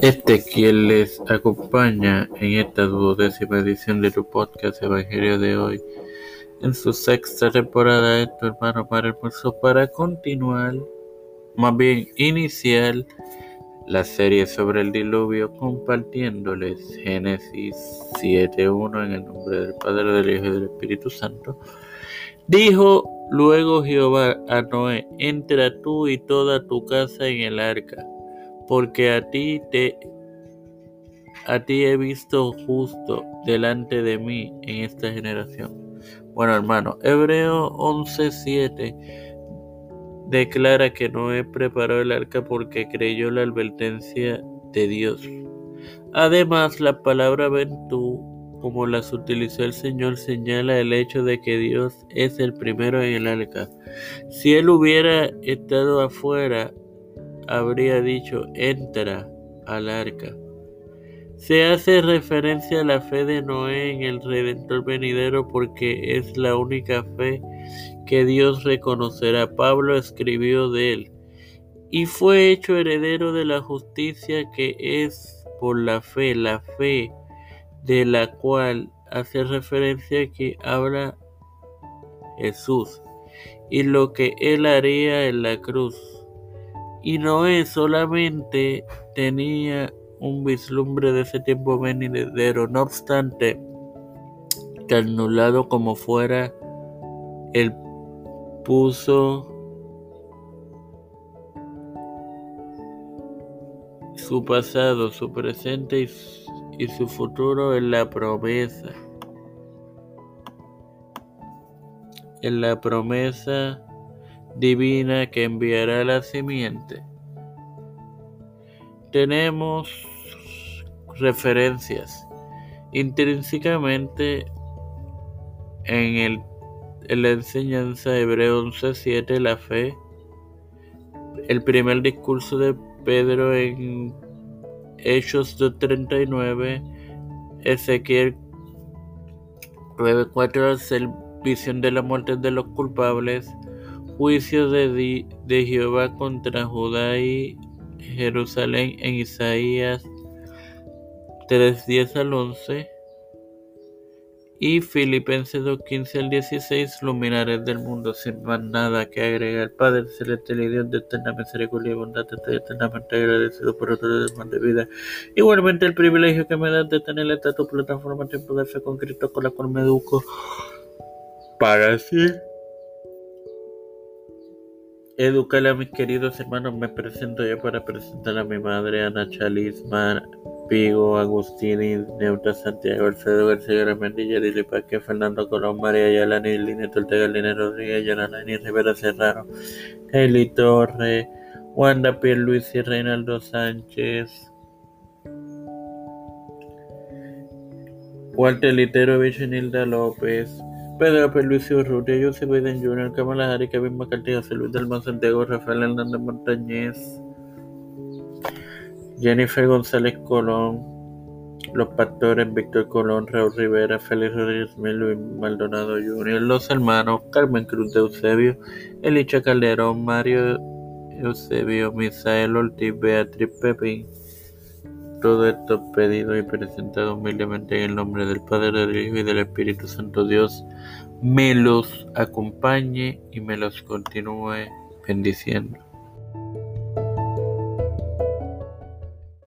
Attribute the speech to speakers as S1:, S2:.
S1: Este quien les acompaña en esta duodécima edición de tu podcast Evangelio de hoy, en su sexta temporada de tu hermano para el para continuar, más bien iniciar la serie sobre el diluvio compartiéndoles Génesis 7.1 en el nombre del Padre, del Hijo y del Espíritu Santo. Dijo luego Jehová a Noé, entra tú y toda tu casa en el arca porque a ti te a ti he visto justo delante de mí en esta generación. Bueno, hermano, Hebreo 11:7 declara que Noé preparó el arca porque creyó la advertencia de Dios. Además, la palabra ventú, como las utilizó el Señor, señala el hecho de que Dios es el primero en el arca. Si él hubiera estado afuera, habría dicho entra al arca. Se hace referencia a la fe de Noé en el Redentor venidero porque es la única fe que Dios reconocerá. Pablo escribió de él y fue hecho heredero de la justicia que es por la fe, la fe de la cual hace referencia que habla Jesús y lo que él haría en la cruz y Noé solamente tenía un vislumbre de ese tiempo venidero. No obstante, que anulado como fuera, él puso su pasado, su presente y, y su futuro en la promesa. En la promesa divina que enviará la simiente. Tenemos referencias intrínsecamente en, el, en la enseñanza Hebreo 11.7, la fe, el primer discurso de Pedro en Hechos 2.39, Ezequiel 9.4, la visión de la muerte de los culpables, Juicio de, de Jehová contra Judá y Jerusalén en Isaías 3, 10 al 11 y Filipenses 2, 15 al 16, luminares del mundo, sin más nada que agregar. Padre celestial y Dios de eterna misericordia y bondad, estoy eternamente agradecido por otro demás de vida. Igualmente el privilegio que me das de tener esta tu plataforma Tiempo de Fe con Cristo, con la cual me educo para así Educar a mis queridos hermanos, me presento yo para presentar a mi madre, Ana Chalisma, Pigo, Agustini, Neutra, Santiago, Alfredo García Ramendilla, Lili Paque, Fernando Colón, María Yalani, Línea Ortega, Línea Rodríguez, Yolanda Rivera Serrano, Hailey Torre, Wanda Luis y Reinaldo Sánchez, Walter Literovich y Nilda López, Pedro Luis Urrutia, José Biden Jr., Kamala Harris, Kevin McCarthy, José Luis del Santiago, Rafael Hernández Montañez, Jennifer González Colón, los pastores Víctor Colón, Raúl Rivera, Félix Rodríguez Luis Maldonado Jr., los hermanos Carmen Cruz de Eusebio, Elicha Calderón, Mario Eusebio, Misael Ortiz, Beatriz Pepín. Todo esto pedido y presentado humildemente en el nombre del Padre, del Hijo y del Espíritu Santo Dios me los acompañe y me los continúe bendiciendo.